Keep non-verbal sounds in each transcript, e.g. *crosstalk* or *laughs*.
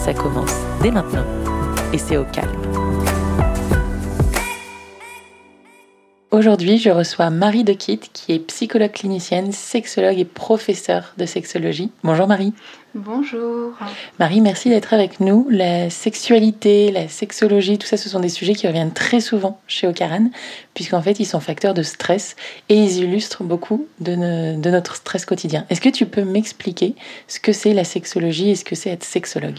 Ça commence dès maintenant et c'est au calme. Aujourd'hui, je reçois Marie Dequitte, qui est psychologue clinicienne, sexologue et professeure de sexologie. Bonjour Marie. Bonjour. Marie, merci d'être avec nous. La sexualité, la sexologie, tout ça, ce sont des sujets qui reviennent très souvent chez Ocaran, puisqu'en fait, ils sont facteurs de stress et ils illustrent beaucoup de, de notre stress quotidien. Est-ce que tu peux m'expliquer ce que c'est la sexologie et ce que c'est être sexologue?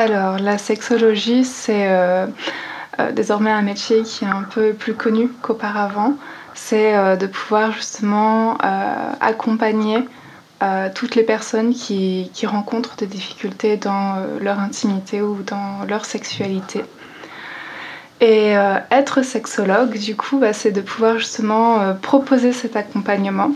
Alors, la sexologie, c'est... Euh, euh, désormais un métier qui est un peu plus connu qu'auparavant, c'est euh, de pouvoir justement accompagner toutes les personnes qui, rencontrent des difficultés dans leur intimité ou dans leur sexualité. Et être sexologue, du coup, bah, c'est de pouvoir justement proposer cet accompagnement.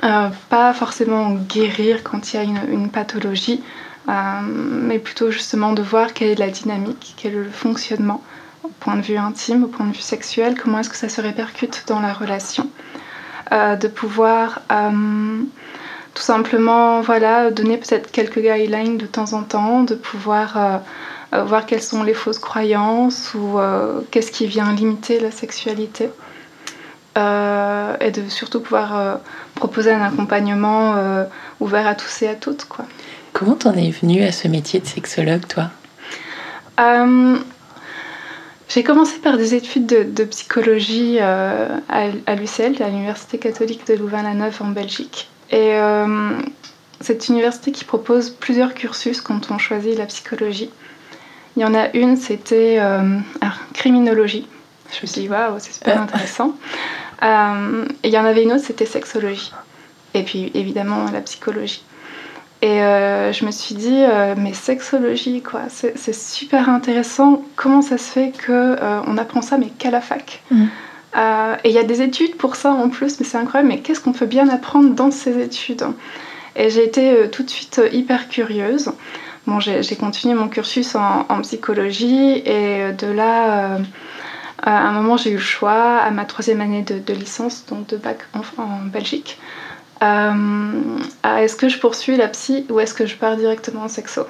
pas forcément guérir quand il y a une pathologie, mais plutôt justement de voir quelle est la dynamique, quel est le fonctionnement au point de vue intime, au point de vue sexuel, comment est-ce que ça se répercute dans la relation. Euh, de pouvoir euh, tout simplement voilà, donner peut-être quelques guidelines de temps en temps, de pouvoir euh, voir quelles sont les fausses croyances ou qu'est-ce qui vient limiter la sexualité. et de surtout pouvoir proposer un accompagnement ouvert à tous et à toutes. Quoi. Comment t'en es venue à ce métier de sexologue, toi? J'ai commencé par des études de, psychologie euh, à, l'UCL, à l'Université catholique de Louvain-la-Neuve en Belgique. Et euh, c'est une université qui propose plusieurs cursus quand on choisit la psychologie. Il y en a une, c'était euh, criminologie. Je me suis dit, waouh, c'est super intéressant. et il y en avait une autre, c'était sexologie. Et puis évidemment la psychologie. Et euh, je me suis dit, euh, mais sexologie, quoi, c'est super intéressant. Comment ça se fait qu'on euh, on apprend ça, mais qu'à la fac mm. Et il y a des études pour ça en plus, mais c'est incroyable. Mais qu'est-ce qu'on peut bien apprendre dans ces études? Et j'ai été tout de suite hyper curieuse. Bon, j'ai continué mon cursus en, psychologie et de là, à un moment, j'ai eu le choix à ma troisième année de, licence, donc de bac en Belgique. Euh, est-ce que je poursuis la psy ou est-ce que je pars directement en sexo?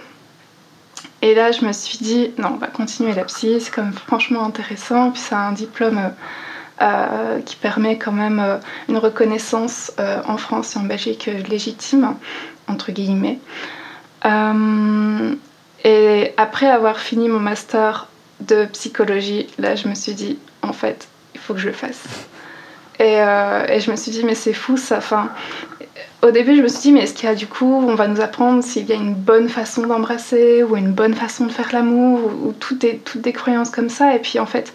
Et là, je me suis dit, non, on va continuer la psy, c'est quand même franchement intéressant, puis c'est un diplôme euh, qui permet quand même euh, une reconnaissance en France et en Belgique légitime, entre guillemets. et après avoir fini mon master de psychologie, là, je me suis dit, en fait, il faut que je le fasse. Euh, et, je me suis dit, mais c'est fou ça. Enfin, au début, je me suis dit, mais est-ce qu'il y a du coup, on va nous apprendre s'il y a une bonne façon d'embrasser ou une bonne façon de faire l'amour ou, toutes, des, toutes des croyances comme ça. Et puis en fait,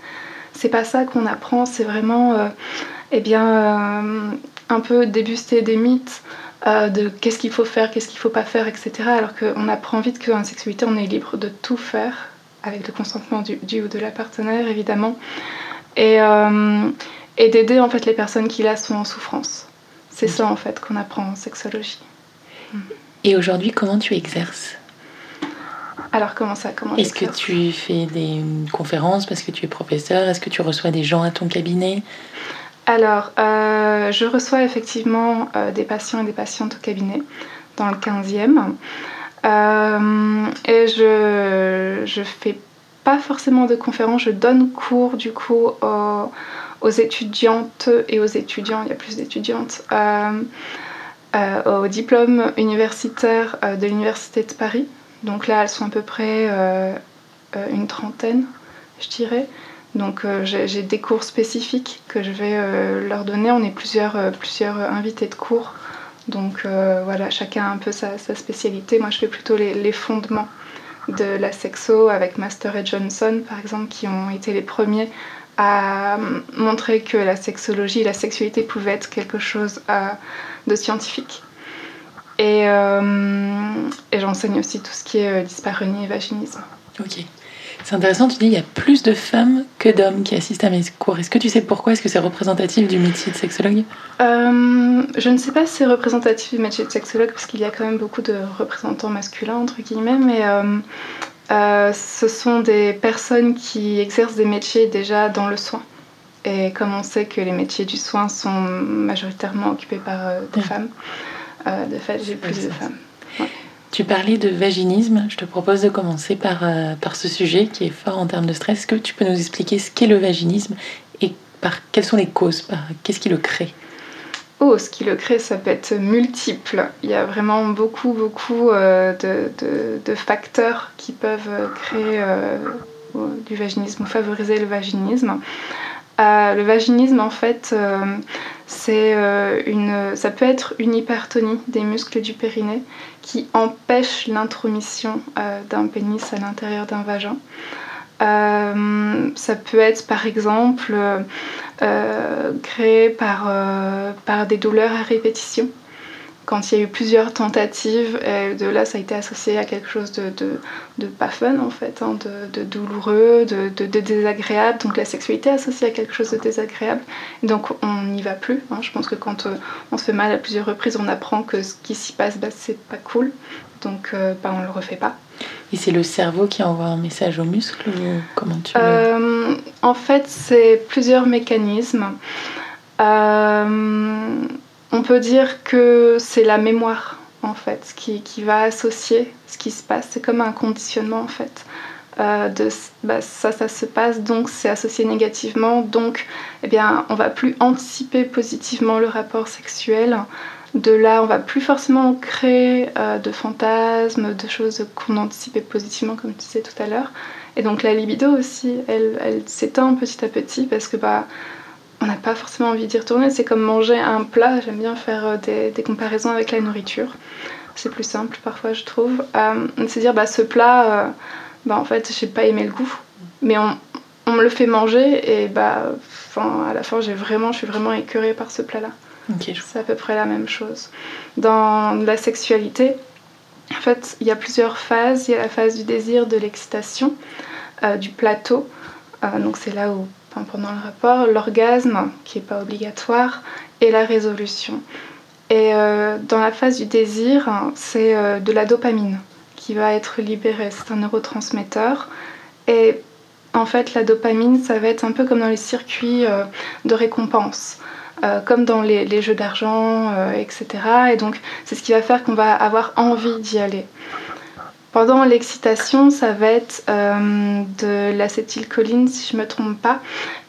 c'est pas ça qu'on apprend, c'est vraiment, euh, eh bien, euh, un peu débuster des mythes. de qu'est-ce qu'il faut faire, qu'est-ce qu'il faut pas faire, etc. Alors qu'on apprend vite qu'en sexualité, on est libre de tout faire, avec le consentement du, du ou de la partenaire, évidemment. Et, et d'aider en fait les personnes qui là sont en souffrance. C'est ça en fait qu'on apprend en sexologie. Et aujourd'hui, comment tu exerces? Alors comment ça comment Est-ce que tu fais des conférences parce que tu es professeur? Est-ce que tu reçois des gens à ton cabinet? Alors, euh, je reçois effectivement euh, des patients et des patientes au cabinet dans le 15e. Euh, et je, je fais pas forcément de conférences, je donne cours du coup aux aux étudiantes et aux étudiants, il y a plus d'étudiantes, euh, euh, au diplôme universitaire euh, de l'Université de Paris. Donc là, elles sont à peu près une trentaine, je dirais. Donc j'ai des cours spécifiques que je vais leur donner. On est plusieurs, plusieurs invités de cours. Donc voilà, chacun a un peu sa, spécialité. Moi, je fais plutôt les, les, fondements de la sexo avec Master et Johnson, par exemple, qui ont été les premiers à montrer que la sexologie, la sexualité pouvait être quelque chose euh, de scientifique. Et, et j'enseigne aussi tout ce qui est dyspareunie et vaginisme. Ok. C'est intéressant, tu dis il y a plus de femmes que d'hommes qui assistent à mes cours. Est-ce que tu sais pourquoi? Est-ce que c'est représentatif du métier de sexologue? Euh, Je ne sais pas si c'est représentatif du métier de sexologue, parce qu'il y a quand même beaucoup de représentants masculins, entre guillemets, mais euh, euh, ce sont des personnes qui exercent des métiers déjà dans le soin. Et comme on sait que les métiers du soin sont majoritairement occupés par des femmes, de fait, j'ai plus de femmes. Tu parlais de vaginisme. Je te propose de commencer par, euh, par ce sujet qui est fort en termes de stress. Est-ce que tu peux nous expliquer ce qu'est le vaginisme et par quelles sont les causes Qu'est-ce qui le crée? Oh, ce qui le crée, ça peut être multiple. Il y a vraiment beaucoup, beaucoup euh, de, facteurs qui peuvent créer euh, du vaginisme ou favoriser le vaginisme. le vaginisme, en fait, c'est une, ça peut être une hypertonie des muscles du périnée qui empêche l'intromission euh, d'un pénis à l'intérieur d'un vagin. Euh, ça peut être par exemple euh, créé par, par des douleurs à répétition quand il y a eu plusieurs tentatives, de là ça a été associé à quelque chose de, de, pas fun en fait, hein, de, douloureux, de, désagréable. Donc la sexualité est associée à quelque chose de désagréable. donc on n'y va plus. Hein. Je pense que quand euh, on se fait mal à plusieurs reprises, on apprend que ce qui s'y passe, bah, c'est pas cool. Donc euh, bah, on le refait pas. Et c'est le cerveau qui envoie un message aux muscles ou comment tu euh, En fait, c'est plusieurs mécanismes. Euh, on peut dire que c'est la mémoire en fait qui, va associer ce qui se passe. C'est comme un conditionnement en fait. Euh, de, bah, ça, ça se passe, donc c'est associé négativement, donc eh bien, on va plus anticiper positivement le rapport sexuel. De là, on va plus forcément créer euh, de fantasmes, de choses qu'on anticipait positivement, comme tu disais tout à l'heure. Et donc la libido aussi, elle, elle s'éteint petit à petit parce que bah, on n'a pas forcément envie d'y retourner. C'est comme manger un plat. J'aime bien faire euh, des, comparaisons avec la nourriture. C'est plus simple parfois, je trouve. Euh, c'est dire, bah, ce plat, bah, en fait, j'ai pas aimé le goût. Mais on, me le fait manger et bah, à la fin, j'ai vraiment, je suis vraiment écœurée par ce plat-là. C'est à peu près la même chose. Dans la sexualité, en fait, il y a plusieurs phases. Il y a la phase du désir, de l'excitation, du plateau. donc c'est là où pendant le rapport, l'orgasme, qui n'est pas obligatoire, et la résolution. Et euh, dans la phase du désir, c'est euh, de la dopamine qui va être libérée. C'est un neurotransmetteur. Et en fait, la dopamine, ça va être un peu comme dans les circuits euh, de récompense. Comme dans les, jeux d'argent, etc. Et donc, c'est ce qui va faire qu'on va avoir envie d'y aller. Pendant l'excitation, ça va être euh, de l'acétylcholine, si je ne me trompe pas.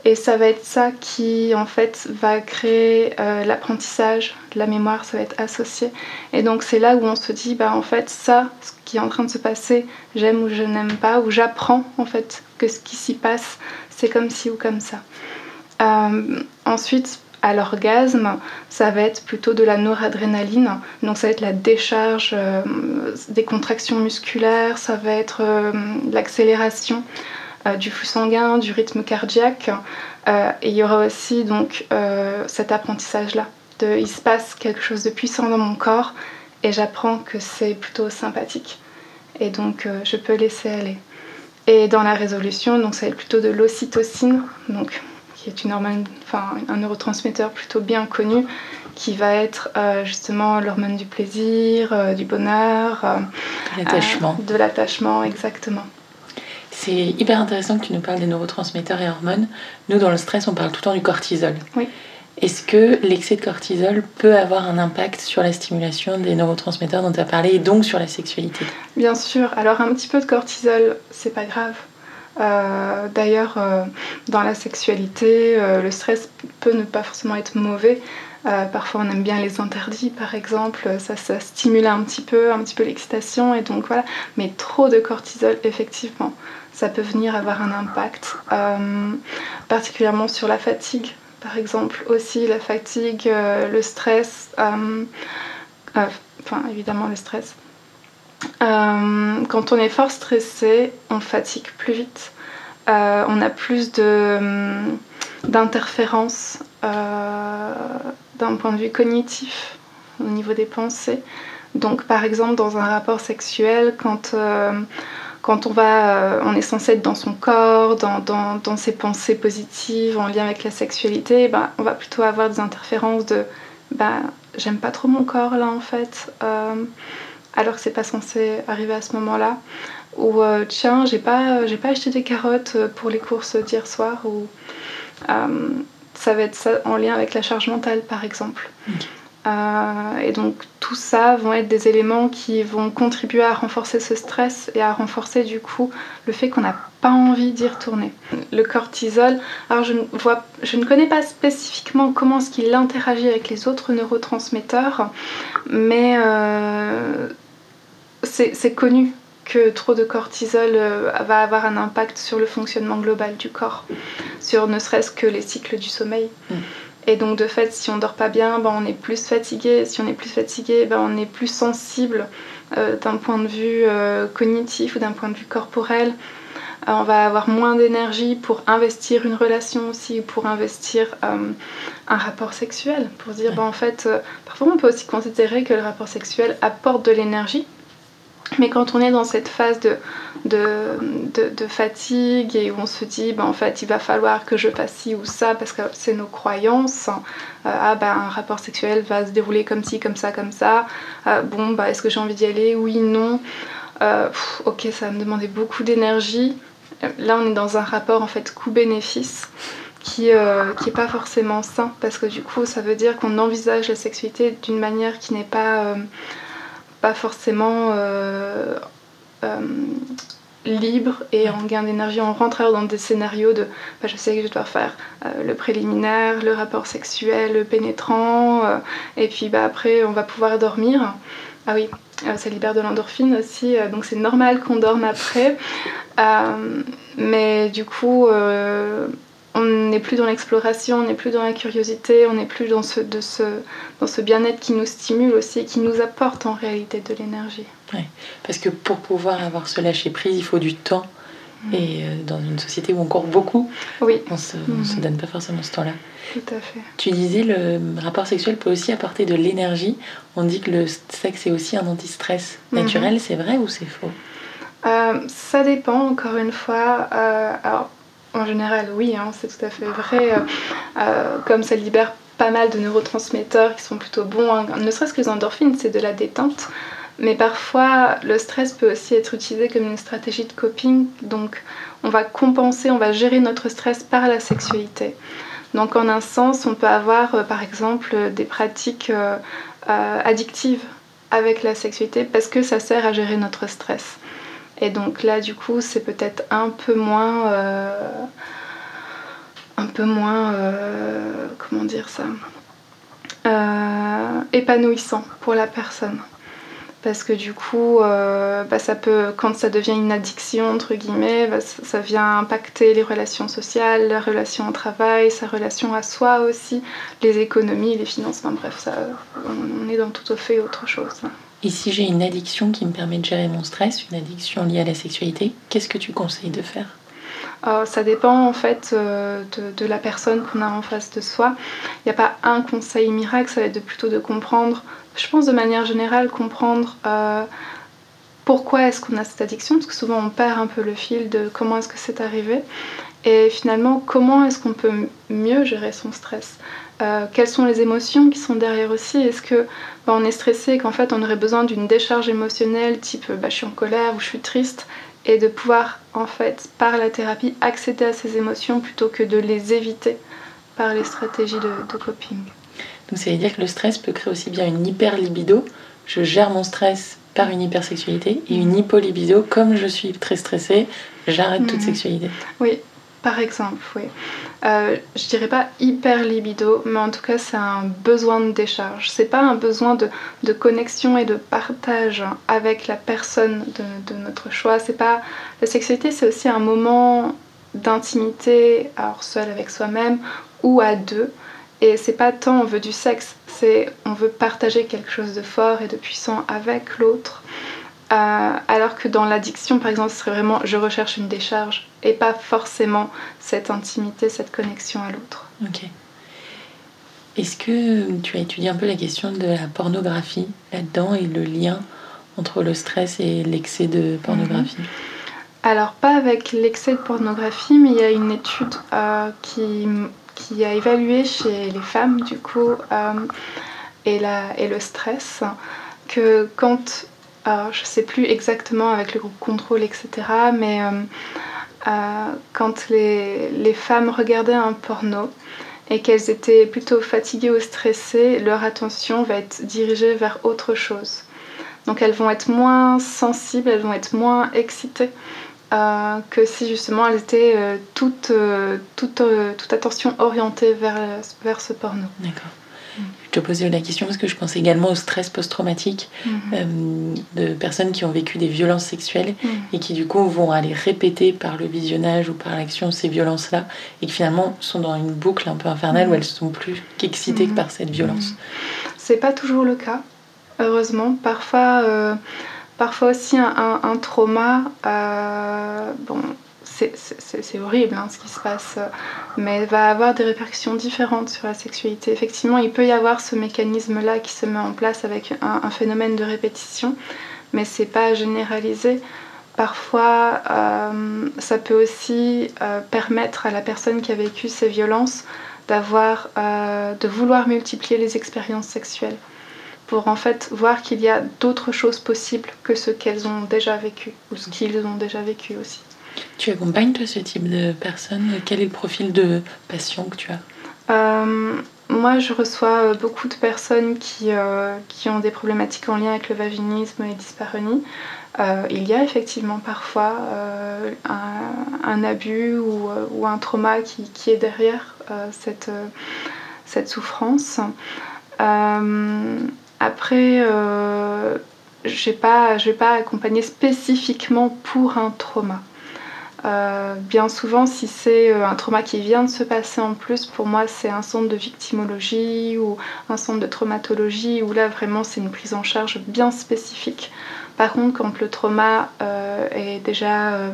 Et ça va être ça qui, en fait, va créer euh, l'apprentissage, la mémoire, ça va être associé. Et donc, c'est là où on se dit, bah, en fait, ça, ce qui est en train de se passer, j'aime ou je n'aime pas, ou j'apprends, en fait, que ce qui s'y passe, c'est comme ci ou comme ça. Euh, ensuite, à l'orgasme, ça va être plutôt de la noradrénaline, donc ça va être la décharge euh, des contractions musculaires, ça va être euh, l'accélération euh, du flux sanguin, du rythme cardiaque, et il y aura aussi donc cet apprentissage-là, de il se passe quelque chose de puissant dans mon corps et j'apprends que c'est plutôt sympathique, et donc je peux laisser aller. Et dans la résolution, donc ça va être plutôt de l'ocytocine, donc qui est une hormone, enfin un neurotransmetteur plutôt bien connu, qui va être euh, justement l'hormone du plaisir, euh, du bonheur, euh, l'attachement. de l'attachement, exactement. C'est hyper intéressant que tu nous parles des neurotransmetteurs et hormones. Nous, dans le stress, on parle tout le temps du cortisol. Oui. Est-ce que l'excès de cortisol peut avoir un impact sur la stimulation des neurotransmetteurs dont tu as parlé et donc sur la sexualité? Bien sûr. Alors, un petit peu de cortisol, c'est pas grave. Euh, d'ailleurs, euh, dans la sexualité, euh, le stress peut ne pas forcément être mauvais. parfois, on aime bien les interdits, par exemple, ça, ça stimule un petit peu, un petit peu l'excitation, et donc voilà. Mais trop de cortisol, effectivement, ça peut venir avoir un impact, particulièrement sur la fatigue, par exemple, aussi la fatigue, le stress, enfin évidemment le stress, quand on est fort stressé, on fatigue plus vite. Euh, on a plus hum, d'interférences euh, d'un point de vue cognitif au niveau des pensées. Donc par exemple dans un rapport sexuel, quand, euh, quand on, va, euh, on est censé être dans son corps, dans, dans, ses pensées positives en lien avec la sexualité, bah, on va plutôt avoir des interférences de bah, j'aime pas trop mon corps là en fait, euh, alors que c'est pas censé arriver à ce moment-là. Ou tiens, j'ai pas, j'ai pas acheté des carottes pour les courses d'hier soir, ou ça va être ça en lien avec la charge mentale par exemple. Euh, et donc tout ça vont être des éléments qui vont contribuer à renforcer ce stress et à renforcer du coup le fait qu'on n'a pas envie d'y retourner. Le cortisol, alors je ne, vois, je ne connais pas spécifiquement comment est-ce qu'il interagit avec les autres neurotransmetteurs, mais euh, c'est connu que trop de cortisol euh, va avoir un impact sur le fonctionnement global du corps, sur ne serait-ce que les cycles du sommeil. Mm. Et donc de fait, si on dort pas bien, ben, on est plus fatigué. Si on est plus fatigué, ben, on est plus sensible euh, d'un point de vue euh, cognitif ou d'un point de vue corporel. Euh, on va avoir moins d'énergie pour investir une relation aussi, pour investir un rapport sexuel. Pour dire, ben, en fait, parfois on peut aussi considérer que le rapport sexuel apporte de l'énergie mais quand on est dans cette phase de, fatigue et où on se dit, ben, en fait, il va falloir que je fasse ci ou ça parce que c'est nos croyances, euh, ah ben, un rapport sexuel va se dérouler comme ci, comme ça, comme ça, euh, bon, bah, est-ce que j'ai envie d'y aller? Oui, non. Euh, ok, ça va me demander beaucoup d'énergie. Là, on est dans un rapport en fait coût-bénéfice qui n'est pas forcément sain parce que du coup, ça veut dire qu'on envisage la sexualité d'une manière qui n'est pas pas forcément euh, euh, libre et en gain d'énergie. On rentre dans des scénarios de bah, je sais que je dois faire euh, le préliminaire, le rapport sexuel, le pénétrant, et puis bah, après on va pouvoir dormir. Ah oui, ça libère de l'endorphine aussi, donc c'est normal qu'on dorme après. mais du coup, on n'est plus dans l'exploration, on n'est plus dans la curiosité, on n'est plus dans ce, de ce, dans ce bien-être qui nous stimule aussi et qui nous apporte en réalité de l'énergie. Ouais, parce que pour pouvoir avoir ce lâcher-prise, il faut du temps. Mm. Et euh, dans une société où on court beaucoup, oui. on ne se, se, mm. donne pas forcément ce temps-là. Tout à fait. Tu disais le rapport sexuel peut aussi apporter de l'énergie. On dit que le sexe est aussi un anti-stress naturel. Mm-hmm. C'est vrai ou c'est faux? Euh, Ça dépend, encore une fois. Euh, alors, en général, oui, hein, c'est tout à fait vrai. Euh, euh, comme ça libère pas mal de neurotransmetteurs qui sont plutôt bons, hein. ne serait-ce que les endorphines, c'est de la détente. Mais parfois, le stress peut aussi être utilisé comme une stratégie de coping. Donc, on va compenser, on va gérer notre stress par la sexualité. Donc, en un sens, on peut avoir, euh, par exemple, des pratiques addictives avec la sexualité parce que ça sert à gérer notre stress. Et donc là, du coup, c'est peut-être un peu moins. Euh, un peu moins. Euh, comment dire ça euh, Épanouissant pour la personne. Parce que du coup, bah, ça peut, quand ça devient une addiction, entre guillemets, bah, ça, vient impacter les relations sociales, la relation au travail, sa relation à soi aussi, les économies, les finances, bref, ça, on est dans tout au fait autre chose. Et si j'ai une addiction qui me permet de gérer mon stress, une addiction liée à la sexualité, qu'est-ce que tu conseilles de faire? Euh, ça dépend en fait euh, de, la personne qu'on a en face de soi. Il n'y a pas un conseil miracle, ça va être plutôt de comprendre, je pense de manière générale, comprendre euh, pourquoi est-ce qu'on a cette addiction, parce que souvent on perd un peu le fil de comment est-ce que c'est arrivé, et finalement comment est-ce qu'on peut mieux gérer son stress? Euh, quelles sont les émotions qui sont derrière aussi? Est-ce que bah, on est stressé qu'en fait on aurait besoin d'une décharge émotionnelle type bah, je suis en colère ou je suis triste et de pouvoir en fait par la thérapie accéder à ces émotions plutôt que de les éviter par les stratégies de, de coping? Donc ça veut dire que le stress peut créer aussi bien une hyper libido. Je gère mon stress par une hypersexualité et une hypolibido comme je suis très stressée, j'arrête toute mhm. sexualité. Oui, par exemple, oui. Euh, je dirais pas hyper libido, mais en tout cas, c'est un besoin de décharge. C'est pas un besoin de, connexion et de partage avec la personne de, de notre choix. C'est pas la sexualité, c'est aussi un moment d'intimité, alors seul avec soi-même ou à deux. Et c'est pas tant on veut du sexe, c'est on veut partager quelque chose de fort et de puissant avec l'autre. Euh, alors que dans l'addiction, par exemple, ce serait vraiment je recherche une décharge et pas forcément cette intimité, cette connexion à l'autre. Ok. Est-ce que tu as étudié un peu la question de la pornographie là-dedans et le lien entre le stress et l'excès de pornographie? Mhm. Alors pas avec l'excès de pornographie, mais il y a une étude euh, qui, qui, a évalué chez les femmes du coup euh, et, la, et le stress que quand, je ne sais plus exactement avec le groupe contrôle etc, mais euh, quand les, les femmes regardaient un porno, et qu'elles étaient plutôt fatiguées ou stressées, leur attention va être dirigée vers autre chose. Donc elles vont être moins sensibles, elles vont être moins excitées euh, que si justement elles étaient euh, euh, toute, toute, attention orientée vers, vers ce porno. D'accord. Je te posais la question parce que je pense également au stress post-traumatique mhm. de personnes qui ont vécu des violences sexuelles mhm. et qui du coup vont aller répéter par le visionnage ou par l'action ces violences-là et qui finalement sont dans une boucle un peu infernale où mhm. elles sont plus qu'excitées que par cette violence. C'est pas toujours le cas heureusement. Parfois, euh, parfois aussi un, trauma, euh, bon, c'est horrible hein, ce qui se passe, mais va avoir des répercussions différentes sur la sexualité. Effectivement, il peut y avoir ce mécanisme-là qui se met en place avec un, phénomène de répétition, mais c'est pas généralisé. Parfois, euh, ça peut aussi permettre à la personne qui a vécu ces violences d'avoir, de vouloir multiplier les expériences sexuelles pour en fait voir qu'il y a d'autres choses possibles que ce qu'elles ont déjà vécu ou ce qu'ils ont déjà vécu aussi. Tu accompagnes toi ce type de personnes? Quel est le profil de patient que tu as? Euh, Moi je reçois beaucoup de personnes qui, euh, qui ont des problématiques en lien avec le vaginisme et dyspareunie. Euh, il y a effectivement parfois un, abus ou, un trauma qui, qui est derrière cette, cette souffrance. Après, euh, je n'ai pas, pas accompagné spécifiquement pour un trauma. Euh, bien souvent, si c'est euh, un trauma qui vient de se passer en plus, pour moi, c'est un centre de victimologie ou un centre de traumatologie où là, vraiment, c'est une prise en charge bien spécifique. Par contre, quand le trauma est déjà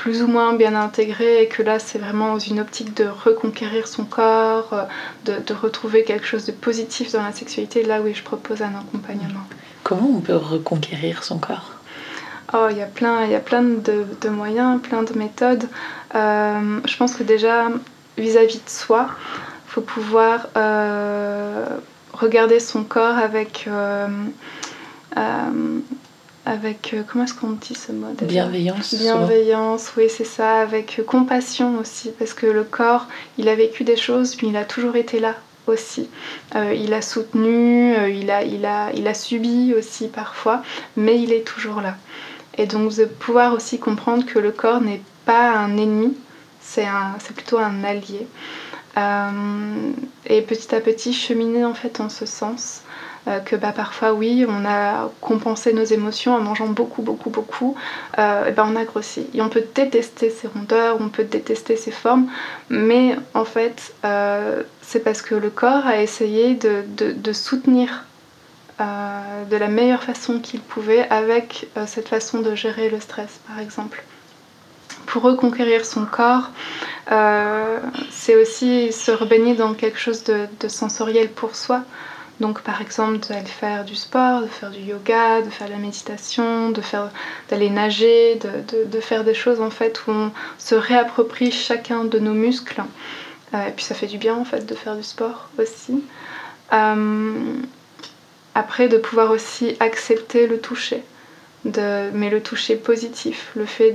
plus ou moins bien intégré et que là c'est vraiment dans une optique de reconquérir son corps, euh, de, retrouver quelque chose de positif dans la sexualité, là oui je propose un accompagnement. Comment on peut reconquérir son corps? Oh, il y a plein, il y a plein de, moyens, plein de méthodes. Euh, je pense que déjà vis-à-vis de soi, il faut pouvoir euh, regarder son corps avec avec euh, comment est-ce qu'on dit ce mot Bienveillance. Bienveillance, oui c'est ça, avec compassion aussi, parce que le corps, il a vécu des choses, mais il a toujours été là aussi. Euh, il a soutenu, il, a, il, a, il a subi aussi parfois, mais il est toujours là. Et donc de pouvoir aussi comprendre que le corps n'est pas un ennemi, c'est plutôt un allié. et petit à petit cheminer en fait en ce sens. Euh, que bah, parfois oui on a compensé nos émotions en mangeant beaucoup beaucoup beaucoup euh, et ben on a grossi et on peut détester ses rondeurs on peut détester ses formes mais en fait euh, c'est parce que le corps a essayé de, soutenir de la meilleure façon qu'il pouvait avec cette façon de gérer le stress par exemple pour reconquérir son corps, c'est aussi se rebaigner dans quelque chose de, sensoriel pour soi. Donc par exemple d'aller faire du sport, de faire du yoga, de faire de la méditation, d'aller nager, de, faire des choses en fait où on se réapproprie chacun de nos muscles. Euh, et puis ça fait du bien en fait de faire du sport aussi. Euh, après de pouvoir aussi accepter le toucher. mais le toucher positif, le fait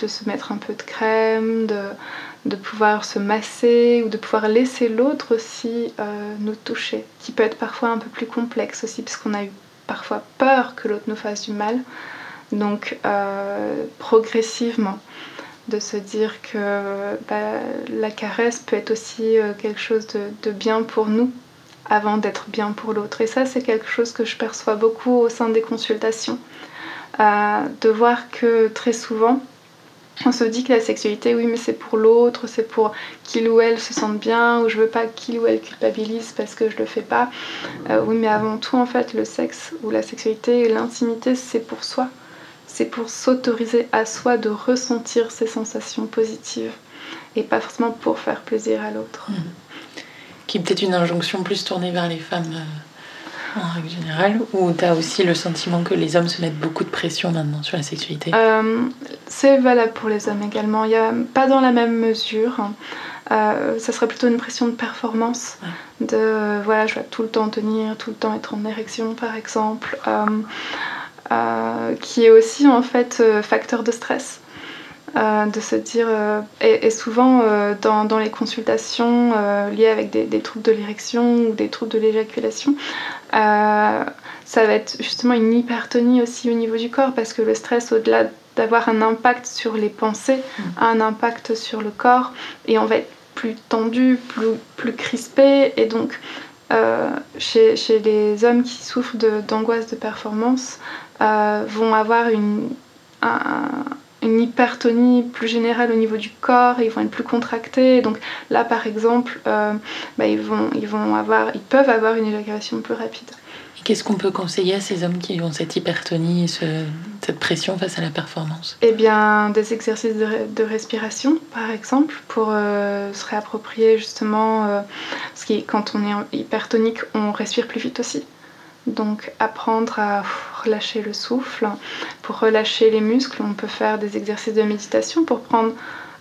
de, se mettre un peu de crème, de, de pouvoir se masser ou de pouvoir laisser l'autre aussi euh, nous toucher, qui peut être parfois un peu plus complexe aussi, parce qu'on a eu parfois peur que l'autre nous fasse du mal. Donc euh, progressivement, de se dire que bah, la caresse peut être aussi euh, quelque chose de, bien pour nous avant d'être bien pour l'autre. Et ça, c'est quelque chose que je perçois beaucoup au sein des consultations. de voir que très souvent, on se dit que la sexualité, oui, mais c'est pour l'autre, c'est pour qu'il ou elle se sente bien, ou je veux pas qu'il ou elle culpabilise parce que je le fais pas. Euh, oui, mais avant tout, en fait, le sexe ou la sexualité, l'intimité, c'est pour soi. C'est pour s'autoriser à soi de ressentir ces sensations positives et pas forcément pour faire plaisir à l'autre. Mmh. Qui est peut-être une injonction plus tournée vers les femmes euh, en règle générale, ou tu as aussi le sentiment que les hommes se mettent beaucoup de pression maintenant sur la sexualité? Euh, C'est valable pour les hommes également. Il y a pas dans la même mesure. Euh, ça serait plutôt une pression de performance, de voilà, je dois tout le temps tenir, tout le temps être en érection par exemple, qui est aussi en fait facteur de stress. Euh, de se dire, euh, et, souvent euh, dans, les consultations liées avec des, troubles de l'érection ou des troubles de l'éjaculation, ça va être justement une hypertonie aussi au niveau du corps parce que le stress, au-delà d'avoir un impact sur les pensées, mm. a un impact sur le corps et on va être plus tendu, plus, plus crispé et donc chez, chez, les hommes qui souffrent d'angoisse de, performance vont avoir une, un, une hypertonie plus générale au niveau du corps, ils vont être plus contractés. Donc là, par exemple, euh, bah, ils, vont, ils, vont avoir, ils peuvent avoir une éjaculation plus rapide. Qu'est-ce qu'on peut conseiller à ces hommes qui ont cette hypertonie, cette pression face à la performance? Eh bien, des exercices de, respiration, par exemple, pour euh, se réapproprier justement, euh, parce que quand on est hypertonique, on respire plus vite aussi. Donc apprendre à relâcher le souffle. Pour relâcher les muscles, on peut faire des exercices de méditation pour prendre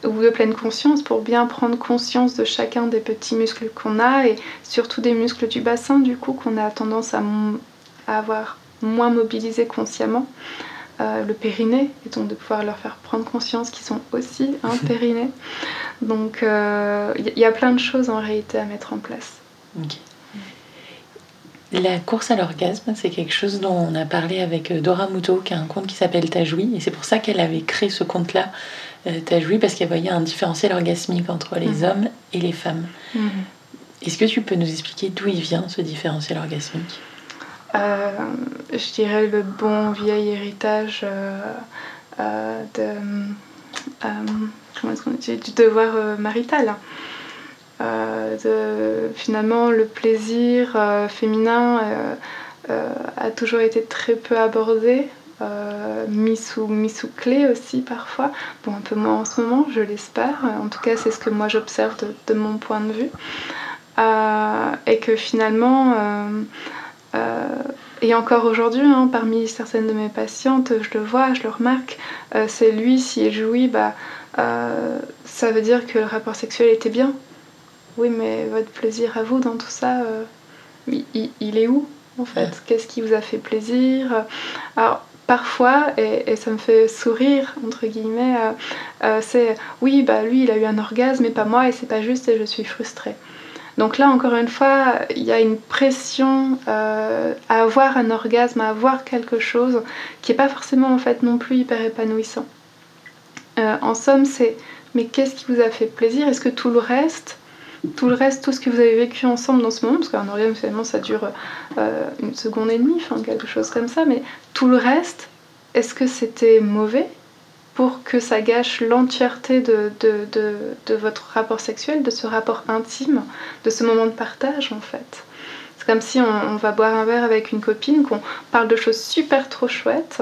ou de pleine conscience pour bien prendre conscience de chacun des petits muscles qu'on a et surtout des muscles du bassin du coup qu'on a tendance à, avoir moins mobilisés consciemment. Euh, le périnée et donc de pouvoir leur faire prendre conscience qu'ils sont aussi *laughs* un périnée. Donc il euh, y, a plein de choses en réalité à mettre en place. La course à l'orgasme, c'est quelque chose dont on a parlé avec euh, Dora Muto, qui a un compte qui s'appelle Tajoui, et c'est pour ça qu'elle avait créé ce compte-là, euh, Tajoui, parce qu'elle voyait un différentiel orgasmique entre les mhm. hommes et les femmes. Mhm. Est-ce que tu peux nous expliquer d'où il vient ce différentiel orgasmique? Euh, Je dirais le bon vieil héritage de, comment dit, du devoir marital. Euh, de, finalement, le plaisir euh, féminin euh, a toujours été très peu abordé. mis, sous, mis sous clé aussi parfois. Bon, un peu moins en ce moment, je l'espère. En tout cas, c'est ce que moi j'observe de, mon point de vue. et que finalement, et encore aujourd'hui, hein, parmi certaines de mes patientes, je le vois, je le remarque, c'est lui, s'il jouit, bah, ça veut dire que le rapport sexuel était bien. Oui, mais votre plaisir à vous dans tout ça, euh, il, est où en fait? Qu'est-ce qui vous a fait plaisir? Alors, parfois, et, ça me fait sourire, entre guillemets, euh, euh, c'est oui, bah lui, il a eu un orgasme, mais pas moi, et c'est pas juste, et je suis frustrée. Donc là, encore une fois, il y a une pression à avoir un orgasme, à avoir quelque chose qui n'est pas forcément en fait non plus hyper épanouissant. en somme, c'est mais qu'est-ce qui vous a fait plaisir? Est-ce que tout le reste tout le reste, tout ce que vous avez vécu ensemble dans ce moment, parce qu'un orgasme finalement ça dure euh, une seconde et demie, enfin quelque chose comme ça, mais tout le reste, est-ce que c'était mauvais pour que ça gâche l'entièreté de, de, votre rapport sexuel, de ce rapport intime, de ce moment de partage en fait? C'est comme si on, va boire un verre avec une copine, qu'on parle de choses super trop chouettes,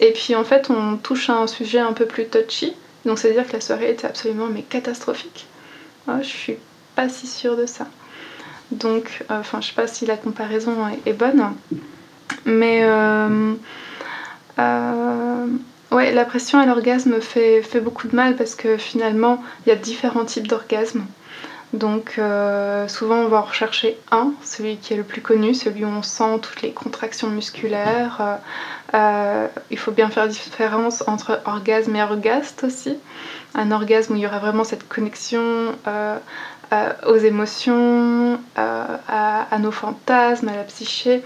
et puis en fait on touche à un sujet un peu plus touchy, donc c'est à dire que la soirée était absolument mais catastrophique. je suis pas si sûre de ça. Donc, euh, enfin, je sais pas si la comparaison est, bonne, mais euh, euh, ouais, la pression à l'orgasme fait, fait, beaucoup de mal parce que finalement, il y a différents types d'orgasmes. Donc souvent on va en rechercher un, celui qui est le plus connu, celui où on sent toutes les contractions musculaires. il faut bien faire différence entre orgasme et orgaste aussi. Un orgasme où il y aura vraiment cette connexion euh, aux émotions, euh, à, nos fantasmes, à la psyché,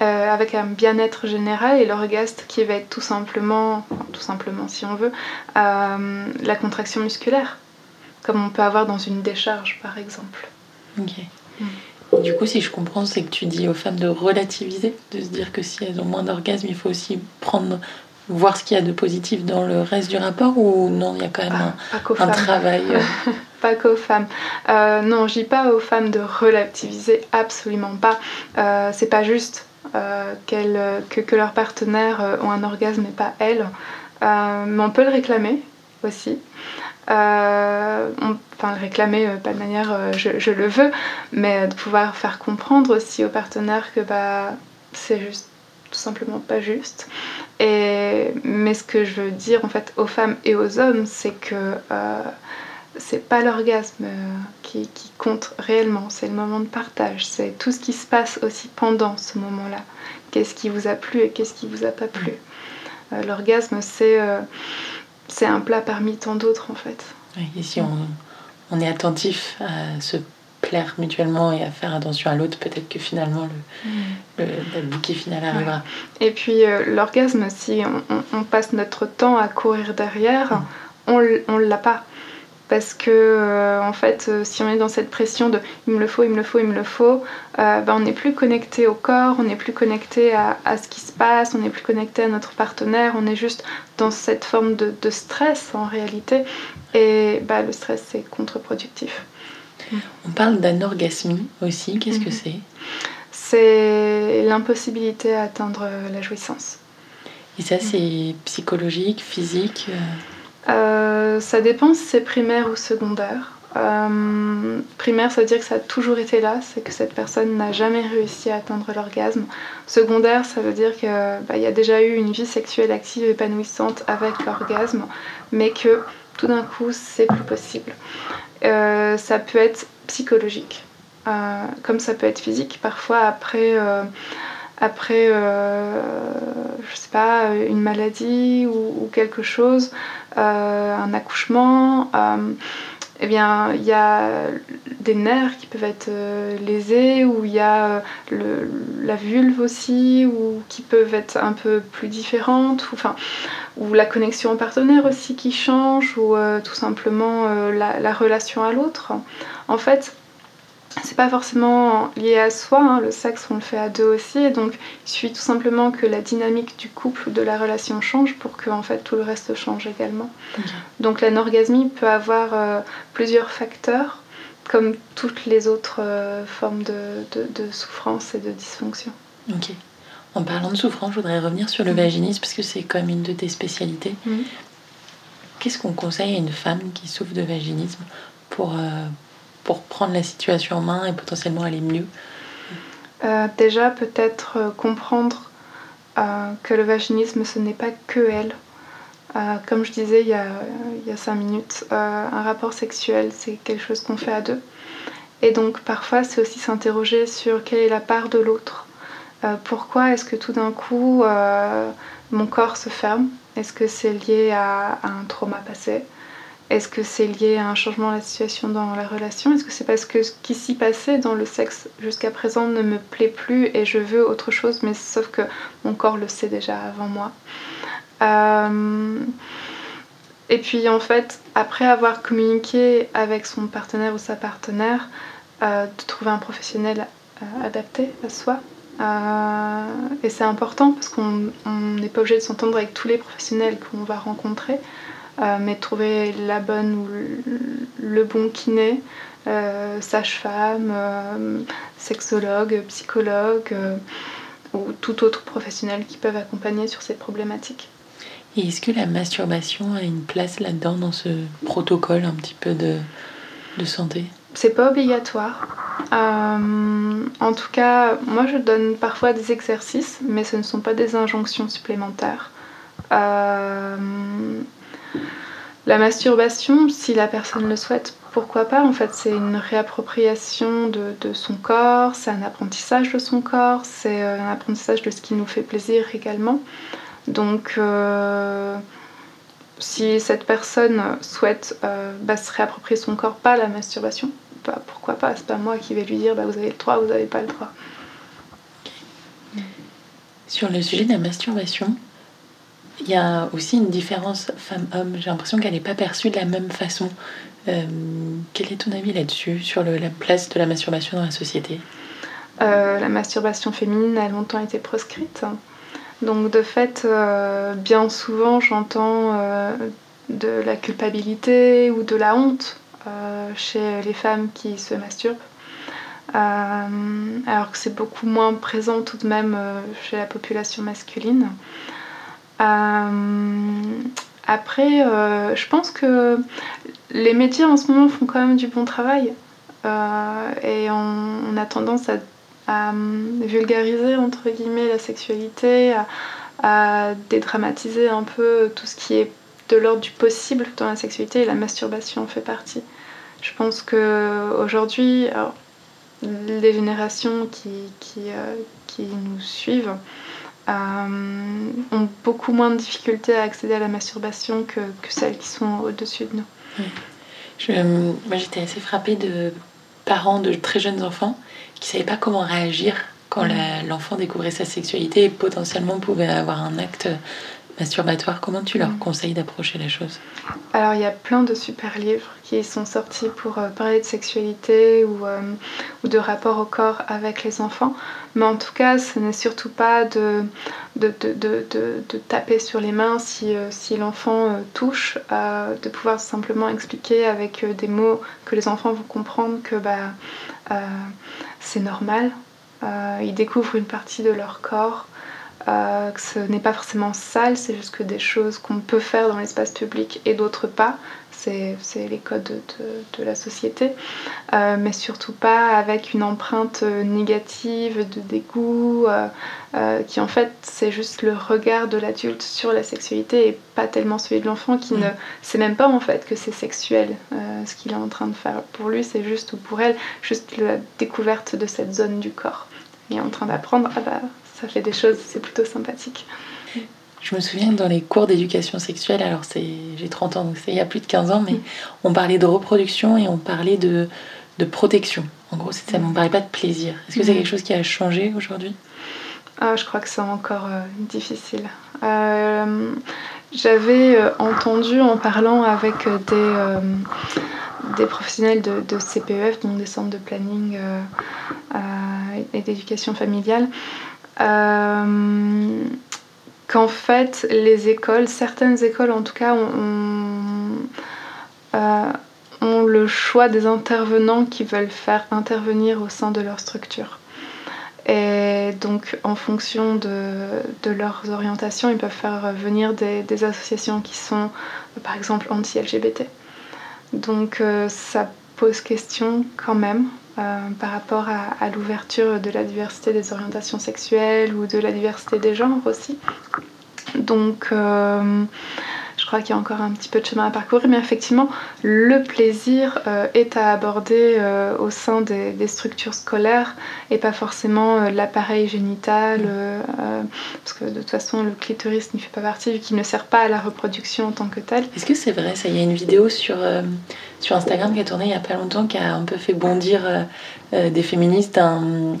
euh, avec un bien-être général et l'orgasme qui va être tout simplement, tout simplement si on veut, la contraction musculaire, comme on peut avoir dans une décharge par exemple. Ok. Mm. Du coup, si je comprends, c'est que tu dis aux femmes de relativiser, de se dire que si elles ont moins d'orgasme, il faut aussi prendre voir ce qu'il y a de positif dans le reste du rapport ou non, il y a quand même un, travail *laughs* Pas qu'aux femmes. Euh, non, je dis pas aux femmes de relativiser, absolument pas. Euh, c'est pas juste que, que leurs partenaires ont un orgasme et pas elles. mais on peut le réclamer aussi. Euh, enfin, le réclamer, pas de manière je, le veux, mais de pouvoir faire comprendre aussi au partenaire que bah, c'est juste tout simplement pas juste. Et, mais ce que je veux dire en fait aux femmes et aux hommes, c'est que c'est pas l'orgasme qui, qui, compte réellement, c'est le moment de partage, c'est tout ce qui se passe aussi pendant ce moment-là. Qu'est-ce qui vous a plu et qu'est-ce qui vous a pas plu. Euh, l'orgasme, c'est euh, c'est un plat parmi tant d'autres en fait. et si on, on, est attentif à se plaire mutuellement et à faire attention à l'autre, peut-être que finalement le, le, bouquet final arrivera. Et puis euh, l'orgasme, si on, on, passe notre temps à courir derrière, mm. on on l'a pas parce que euh, en fait euh, si on est dans cette pression de il me le faut, il me le faut, il me le faut, euh, ben, on n'est plus connecté au corps, on n'est plus connecté à, ce qui se passe, on n'est plus connecté à notre partenaire, on est juste dans cette forme de, stress en réalité et bah, le stress c'est contre-productif. On parle d'anorgasmie aussi, qu'est-ce que mhm. c'est? C'est l'impossibilité à atteindre la jouissance. Et ça c'est psychologique, physique euh, ça dépend si c'est primaire ou secondaire. Euh, primaire, ça veut dire que ça a toujours été là, c'est que cette personne n'a jamais réussi à atteindre l'orgasme. Secondaire, ça veut dire qu'il bah, y a déjà eu une vie sexuelle active épanouissante avec l'orgasme, mais que tout d'un coup, c'est plus possible. Euh, ça peut être psychologique, comme ça peut être physique. Parfois, après après, euh, je sais pas, une maladie ou, quelque chose, euh, un accouchement, euh, eh bien, il y a des nerfs qui peuvent être lésés, ou il y a la vulve aussi, ou qui peuvent être un peu plus différentes, ou, enfin, ou la connexion au partenaire aussi qui change, ou tout simplement la, la, relation à l'autre. En fait, c'est pas forcément lié à soi, hein. le sexe on le fait à deux aussi, donc il suffit tout simplement que la dynamique du couple ou de la relation change pour que en fait tout le reste change également. Donc l'anorgasmie peut avoir euh, plusieurs facteurs, comme toutes les autres euh, formes de, souffrance et de dysfonction. Ok. En parlant de souffrance, je voudrais revenir sur le mm. vaginisme parce que c'est comme une de tes spécialités. Mm. Qu'est-ce qu'on conseille à une femme qui souffre de vaginisme pour, euh, pour prendre la situation en main et potentiellement aller mieux euh, Déjà, peut-être euh, comprendre euh, que le vaginisme, ce n'est pas que elle. comme je disais il y a, il y a cinq minutes, un rapport sexuel, c'est quelque chose qu'on fait à deux. Et donc parfois, c'est aussi s'interroger sur quelle est la part de l'autre. pourquoi est-ce que tout d'un coup, mon corps se ferme? Est-ce que c'est lié à, à un trauma passé? Est-ce que c'est lié à un changement de la situation dans la relation? Est-ce que c'est parce que ce qui s'y passait dans le sexe jusqu'à présent ne me plaît plus et je veux autre chose, mais sauf que mon corps le sait déjà avant moi? Euh, Et puis en fait, après avoir communiqué avec son partenaire ou sa partenaire, euh, de trouver un professionnel euh, adapté à soi. et c'est important parce qu'on n'est pas obligé de s'entendre avec tous les professionnels qu'on va rencontrer. Euh, mais trouver la bonne ou le bon kiné, euh, sage-femme, euh, sexologue, psychologue ou tout autre professionnel qui peuvent accompagner sur ces problématiques. Et est-ce que la masturbation a une place là-dedans, dans ce protocole un petit peu de, de santé? C'est pas obligatoire. en tout cas, moi je donne parfois des exercices, mais ce ne sont pas des injonctions supplémentaires. La masturbation, si la personne le souhaite, pourquoi pas En fait, c'est une réappropriation de, son corps, c'est un apprentissage de son corps, c'est euh, un apprentissage de ce qui nous fait plaisir également. Donc, euh, si cette personne souhaite euh, bah, se réapproprier son corps, pas la masturbation, bah, pourquoi pas C'est pas moi qui vais lui dire bah, vous avez le droit, vous n'avez pas le droit. Sur le sujet de la masturbation, il y a aussi une différence femme-homme. J'ai l'impression qu'elle n'est pas perçue de la même façon. Euh, quel est ton avis là-dessus, sur la place de la masturbation dans la société? Euh, La masturbation féminine a longtemps été proscrite. Donc de fait, euh, bien souvent, j'entends de la culpabilité ou de la honte chez les femmes qui se masturbent. alors que c'est beaucoup moins présent tout de même chez la population masculine. Euh, Après, je pense que les médias en ce moment font quand même du bon travail. et on, a tendance à, vulgariser entre guillemets la sexualité, à, dédramatiser un peu tout ce qui est de l'ordre du possible dans la sexualité et la masturbation en fait partie. Je pense que aujourd'hui, les générations qui, qui, euh, qui nous suivent euh, ont beaucoup moins de difficultés à accéder à la masturbation que, que celles qui sont au-dessus de nous. Je, moi, j'étais assez frappée de parents de très jeunes enfants qui ne savaient pas comment réagir quand mm. l'enfant découvrait sa sexualité et potentiellement pouvait avoir un acte masturbatoire, comment tu leur mm. conseilles d'approcher les choses? Alors il y a plein de super livres qui sont sortis pour euh, parler de sexualité ou, euh, ou, de rapport au corps avec les enfants. Mais en tout cas, ce n'est surtout pas de, de, de, de, taper sur les mains si, euh, si l'enfant touche, de pouvoir simplement expliquer avec des mots que les enfants vont comprendre que bah, c'est normal. ils découvrent une partie de leur corps. Euh, que ce n'est pas forcément sale, c'est juste que des choses qu'on peut faire dans l'espace public et d'autres pas. C'est les codes de, la société, euh, mais surtout pas avec une empreinte négative de dégoût, euh, qui en fait c'est juste le regard de l'adulte sur la sexualité et pas tellement celui de l'enfant qui ne sait même pas en fait que c'est sexuel ce qu'il est en train de faire. Pour lui c'est juste, ou pour elle, juste la découverte de cette zone du corps. Il est en train d'apprendre, ah bah ça fait des choses, c'est plutôt sympathique. Je me souviens dans les cours d'éducation sexuelle, alors c'est, j'ai 30 ans, donc c'est il y a plus de 15 ans, mais on parlait de reproduction et on parlait de, de protection. En gros, ça, on ne parlait pas de plaisir. Est-ce que c'est quelque chose qui a changé aujourd'hui? Ah, Je crois que c'est encore euh, difficile. Euh, j'avais euh, entendu en parlant avec des, des professionnels de, de, CPEF, donc des centres de planning et d'éducation familiale, euh, qu'en fait les écoles, certaines écoles en tout cas, ont, euh, ont, le choix des intervenants qui veulent faire intervenir au sein de leur structure. Et donc, en fonction de, leurs orientations, ils peuvent faire venir des, des associations qui sont, par exemple, anti-LGBT. Donc, euh, ça pose question quand même. Euh, par rapport à, l'ouverture de la diversité des orientations sexuelles ou de la diversité des genres aussi. Donc, euh, crois qu'il y a encore un petit peu de chemin à parcourir, mais effectivement, le plaisir euh, est à aborder euh, au sein des, structures scolaires et pas forcément euh, l'appareil génital, parce que de toute façon, le clitoris n'y fait pas partie vu qu'il ne sert pas à la reproduction en tant que tel. Est-ce que c'est vrai ça Il y a une vidéo sur, sur Instagram qui a tourné il y a pas longtemps qui a un peu fait bondir des féministes.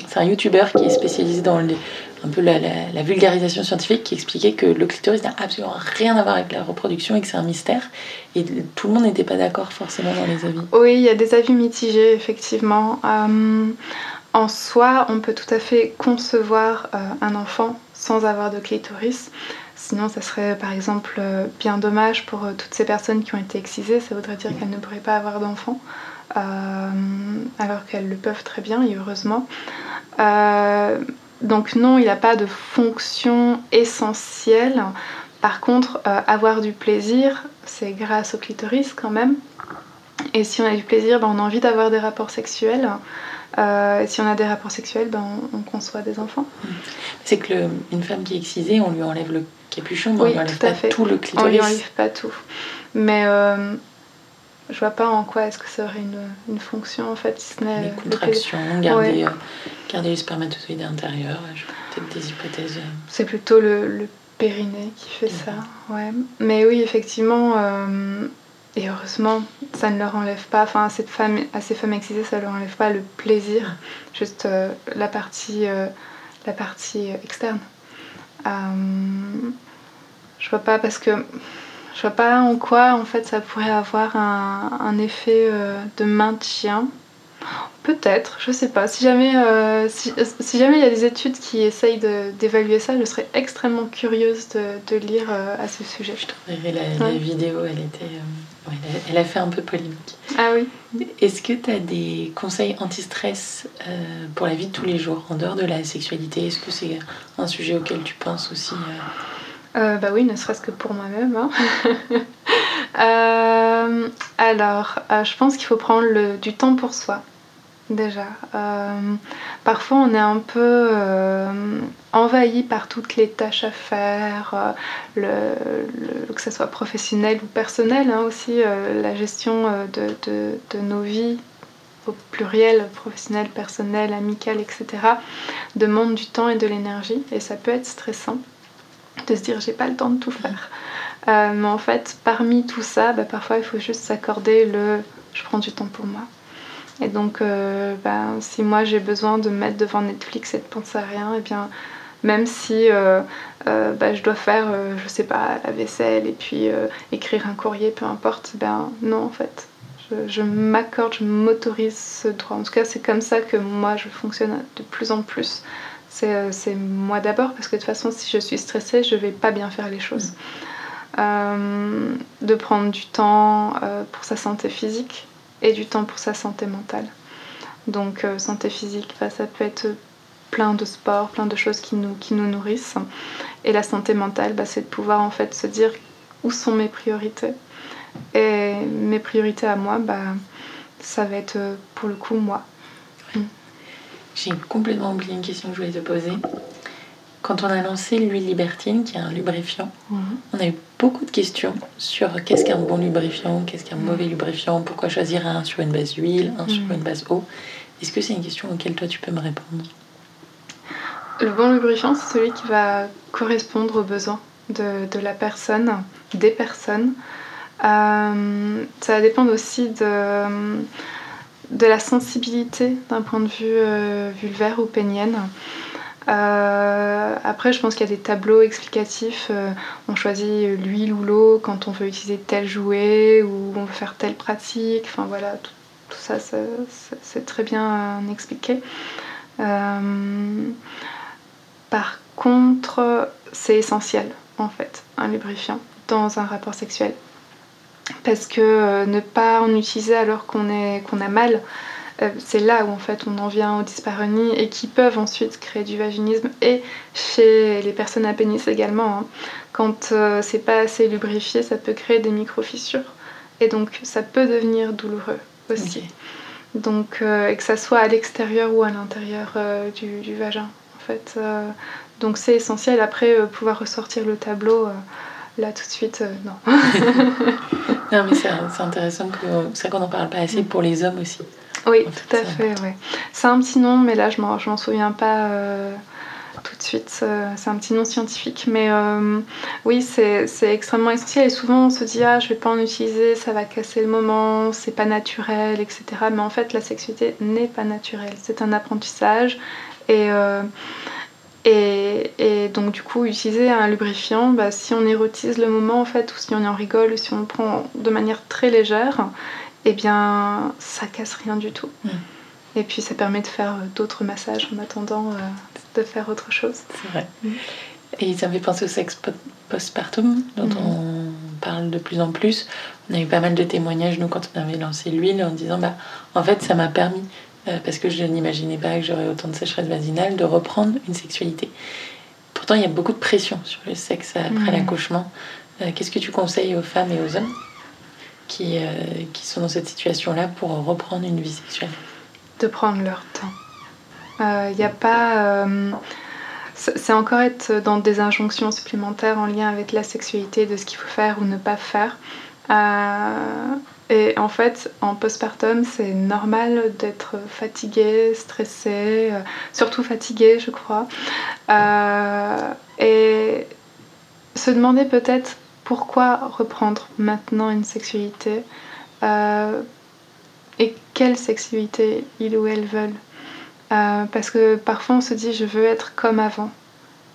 C'est un youtubeur qui est spécialisé dans les un peu la, vulgarisation scientifique qui expliquait que le clitoris n'a absolument rien à voir avec la reproduction et que c'est un mystère. Et tout le monde n'était pas d'accord forcément dans les avis. Oui, il y a des avis mitigés, effectivement. Euh, en soi, on peut tout à fait concevoir euh, un enfant sans avoir de clitoris. Sinon, ça serait par exemple euh, bien dommage pour toutes ces personnes qui ont été excisées. Ça voudrait dire qu'elles ne pourraient pas avoir d'enfant. alors qu'elles le peuvent très bien et heureusement. Donc non, il n'a pas de fonction essentielle. Par contre, euh, avoir du plaisir, c'est grâce au clitoris quand même. Et si on a du plaisir, ben, on a envie d'avoir des rapports sexuels. Euh, et si on a des rapports sexuels, ben, on, conçoit des enfants. C'est que une femme qui est excisée, on lui enlève le capuchon, mais on lui enlève pas tout le clitoris. On lui enlève pas tout. Mais euh, je vois pas en quoi est-ce que ça aurait une, une fonction en fait, si ce n'est. Les contractions, garder, euh, garder les spermatozoïdes intérieurs, peut-être des hypothèses. Euh. C'est plutôt le, le, périnée qui fait ça, ouais. Mais oui, effectivement, euh, et heureusement, ça ne leur enlève pas, enfin à, cette femme, à ces femmes excisées, ça leur enlève pas le plaisir, juste la partie, la partie externe. je vois pas parce que je vois pas en quoi en fait ça pourrait avoir un, effet euh, de maintien. Peut-être, je sais pas. Si jamais euh, si, jamais il y a des études qui essayent d'évaluer ça, je serais extrêmement curieuse de, lire euh, à ce sujet. Je trouverais la, vidéo, elle était, elle, a, fait un peu polémique. Ah oui. Est-ce que tu as des conseils anti-stress pour la vie de tous les jours, en dehors de la sexualité? Est-ce que c'est un sujet auquel tu penses aussi Bah oui, ne serait-ce que pour moi-même. Hein. *laughs* Euh, alors, euh, je pense qu'il faut prendre le, du temps pour soi, déjà. Euh, parfois, on est un peu envahi par toutes les tâches à faire, le, que ce soit professionnel ou personnel, hein, aussi la gestion de, nos vies au pluriel, professionnel, personnel, amical, etc., demande du temps et de l'énergie, et ça peut être stressant de se dire j'ai pas le temps de tout faire. Euh, mais en fait, parmi tout ça, bah, parfois il faut juste s'accorder le je prends du temps pour moi. Et donc, euh, bah, si moi j'ai besoin de me mettre devant Netflix et de penser à rien, et eh bien même si euh, bah, je dois faire, je sais pas, la vaisselle et puis écrire un courrier, peu importe, ben non en fait. Je, je m'accorde, je m'autorise ce droit. En tout cas, c'est comme ça que moi je fonctionne de plus en plus. C'est moi d'abord, parce que de toute façon, si je suis stressée, je vais pas bien faire les choses. Euh, de prendre du temps euh, pour sa santé physique et du temps pour sa santé mentale. Donc euh, santé physique, bah, ça peut être plein de sports, plein de choses qui nous, qui nous nourrissent. Et la santé mentale, bah, c'est de pouvoir en fait se dire où sont mes priorités. Et mes priorités à moi, bah, ça va être pour le coup moi. J'ai complètement oublié une question que je voulais te poser. Quand on a lancé l'huile libertine, qui est un lubrifiant, mhm. on a eu beaucoup de questions sur qu'est-ce qu'un bon lubrifiant, qu'est-ce qu'un mauvais lubrifiant, pourquoi choisir un sur une base huile, un sur mhm. une base eau. Est-ce que c'est une question auquel toi tu peux me répondre? Le bon lubrifiant, c'est celui qui va correspondre aux besoins de, de la personne, des personnes. Euh, ça va dépendre aussi de, de la sensibilité d'un point de vue euh, vulvaire ou pénienne. Euh, après, je pense qu'il y a des tableaux explicatifs. Euh, on choisit l'huile ou l'eau quand on veut utiliser tel jouet ou on veut faire telle pratique. Enfin voilà, tout, ça, c'est très bien expliqué. Euh, par contre, c'est essentiel en fait, un lubrifiant dans un rapport sexuel. Parce que ne pas en utiliser alors qu'on a mal, c'est là où en fait on en vient aux dyspareunies et qui peuvent ensuite créer du vaginisme et chez les personnes à pénis également. Hein. Quand euh, c'est pas assez lubrifié, ça peut créer des micro-fissures et donc ça peut devenir douloureux aussi. Donc, euh, et que ça soit à l'extérieur ou à l'intérieur du, vagin en fait. donc c'est essentiel après pouvoir ressortir le tableau. Là tout de suite, non. *laughs* *laughs* non mais c'est intéressant que c'est qu'on n'en parle pas assez mm. pour les hommes aussi. Oui, *laughs* tout à fait. Ouais. C'est un petit nom, mais là, je m'en, m'en souviens pas euh, tout de suite. C'est un petit nom scientifique. Mais euh, oui, c'est, extrêmement essentiel. Et souvent, on se dit, ah, je vais pas en utiliser, ça va casser le moment, c'est pas naturel, etc. Mais en fait, la sexualité n'est pas naturelle. C'est un apprentissage. Et. Euh, et, et, donc du coup, utiliser un lubrifiant, bah, si on érotise le moment en fait, ou si on en rigole, ou si on le prend de manière très légère, eh bien, ça casse rien du tout. Mm. Et puis, ça permet de faire euh, d'autres massages en attendant euh, de faire autre chose. C'est vrai. Mm. Et ça me fait penser au sexe postpartum, dont mm. on parle de plus en plus. On a eu pas mal de témoignages, nous, quand on avait lancé l'huile, en disant bah, en fait, ça m'a permis, euh, parce que je n'imaginais pas que j'aurais autant de sécheresse vaginale, de reprendre une sexualité. Pourtant, il y a beaucoup de pression sur le sexe après l'accouchement. Qu'est-ce que tu conseilles aux femmes et aux hommes? Qui, euh, qui sont dans cette situation-là pour reprendre une vie sexuelle De prendre leur temps. Il euh, n'y a pas. Euh, c'est encore être dans des injonctions supplémentaires en lien avec la sexualité, de ce qu'il faut faire ou ne pas faire. et en fait, en postpartum, c'est normal d'être fatigué, stressé, surtout fatigué, je crois. et se demander peut-être pourquoi reprendre maintenant une sexualité euh, et quelle sexualité ils ou elles veulent? Euh, parce que parfois on se dit je veux être comme avant,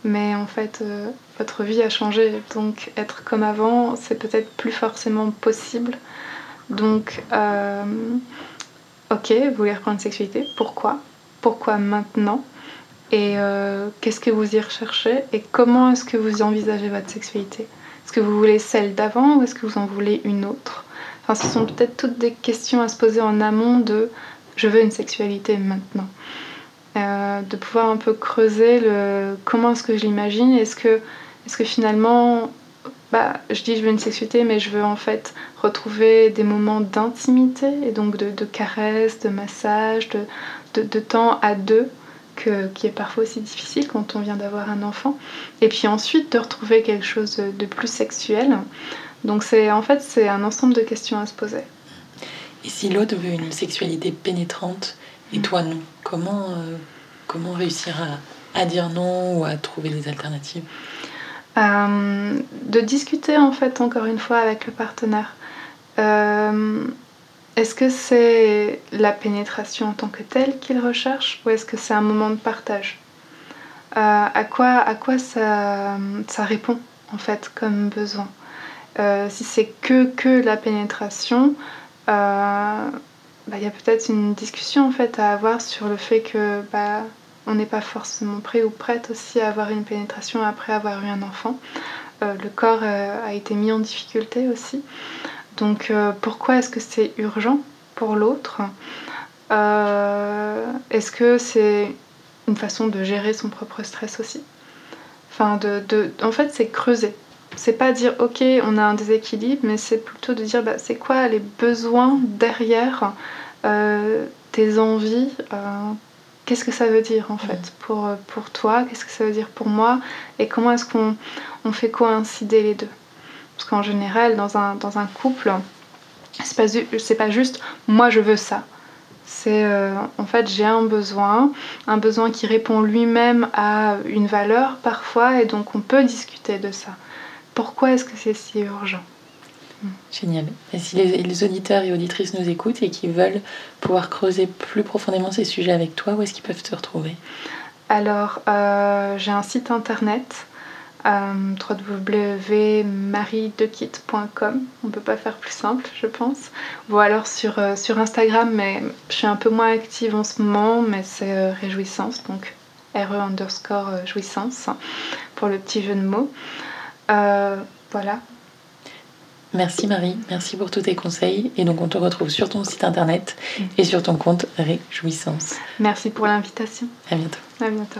mais en fait euh, votre vie a changé, donc être comme avant c'est peut-être plus forcément possible. Donc ok, vous voulez reprendre une sexualité, pourquoi? Pourquoi maintenant? Et qu'est-ce que vous y recherchez? Et comment est-ce que vous envisagez votre sexualité? Est-ce que vous voulez celle d'avant ou est-ce que vous en voulez une autre? Enfin, ce sont peut-être toutes des questions à se poser en amont de je veux une sexualité maintenant. Euh, de pouvoir un peu creuser le comment est-ce que je l'imagine, est-ce que, Est-ce que finalement, bah, je dis je veux une sexualité, mais je veux en fait retrouver des moments d'intimité et donc de, de caresses, de massage, de, de, temps à deux, que, qui est parfois aussi difficile quand on vient d'avoir un enfant. Et puis ensuite de retrouver quelque chose de plus sexuel. Donc c'est en fait c'est un ensemble de questions à se poser. Et si l'autre veut une sexualité pénétrante et mm. toi non, comment, euh, comment réussir à, à, dire non ou à trouver des alternatives? Euh, De discuter en fait encore une fois avec le partenaire. Euh, est-ce que c'est la pénétration en tant que telle qu'il recherche ou est-ce que c'est un moment de partage? À quoi, à quoi ça, répond en fait comme besoin? Si c'est que, la pénétration, euh, bah, il y a peut-être une discussion à avoir sur le fait que bah, on n'est pas forcément prêt ou prête aussi à avoir une pénétration après avoir eu un enfant. Euh, le corps euh, a été mis en difficulté aussi. Donc pourquoi est-ce que c'est urgent pour l'autre? Est-ce que c'est une façon de gérer son propre stress aussi? Enfin, de, de en fait, c'est creuser. C'est pas dire ok on a un déséquilibre mais c'est plutôt de dire bah, c'est quoi les besoins derrière euh, tes envies euh, qu'est-ce que ça veut dire en fait pour, pour toi? Qu'est-ce que ça veut dire pour moi? Et comment est-ce qu'on on fait coïncider les deux? Parce qu'en général dans un, dans un couple c'est pas, pas juste moi je veux ça. C'est euh, en fait j'ai un besoin, un besoin qui répond lui-même à une valeur parfois et donc on peut discuter de ça. Pourquoi est-ce que c'est si urgent? Génial. Et si les, auditeurs et auditrices nous écoutent et qui veulent pouvoir creuser plus profondément ces sujets avec toi, où est-ce qu'ils peuvent te retrouver? Alors, euh, j'ai un site internet www.mariedekit.com. On ne peut pas faire plus simple, je pense. Ou alors sur, euh, sur Instagram, mais je suis un peu moins active en ce moment, mais c'est euh, Réjouissance, donc RE underscore jouissance, pour le petit jeu de mots. Euh, voilà. Merci Marie, merci pour tous tes conseils. Et donc on te retrouve sur ton site internet et sur ton compte Réjouissance. Merci pour l'invitation. À bientôt. À bientôt.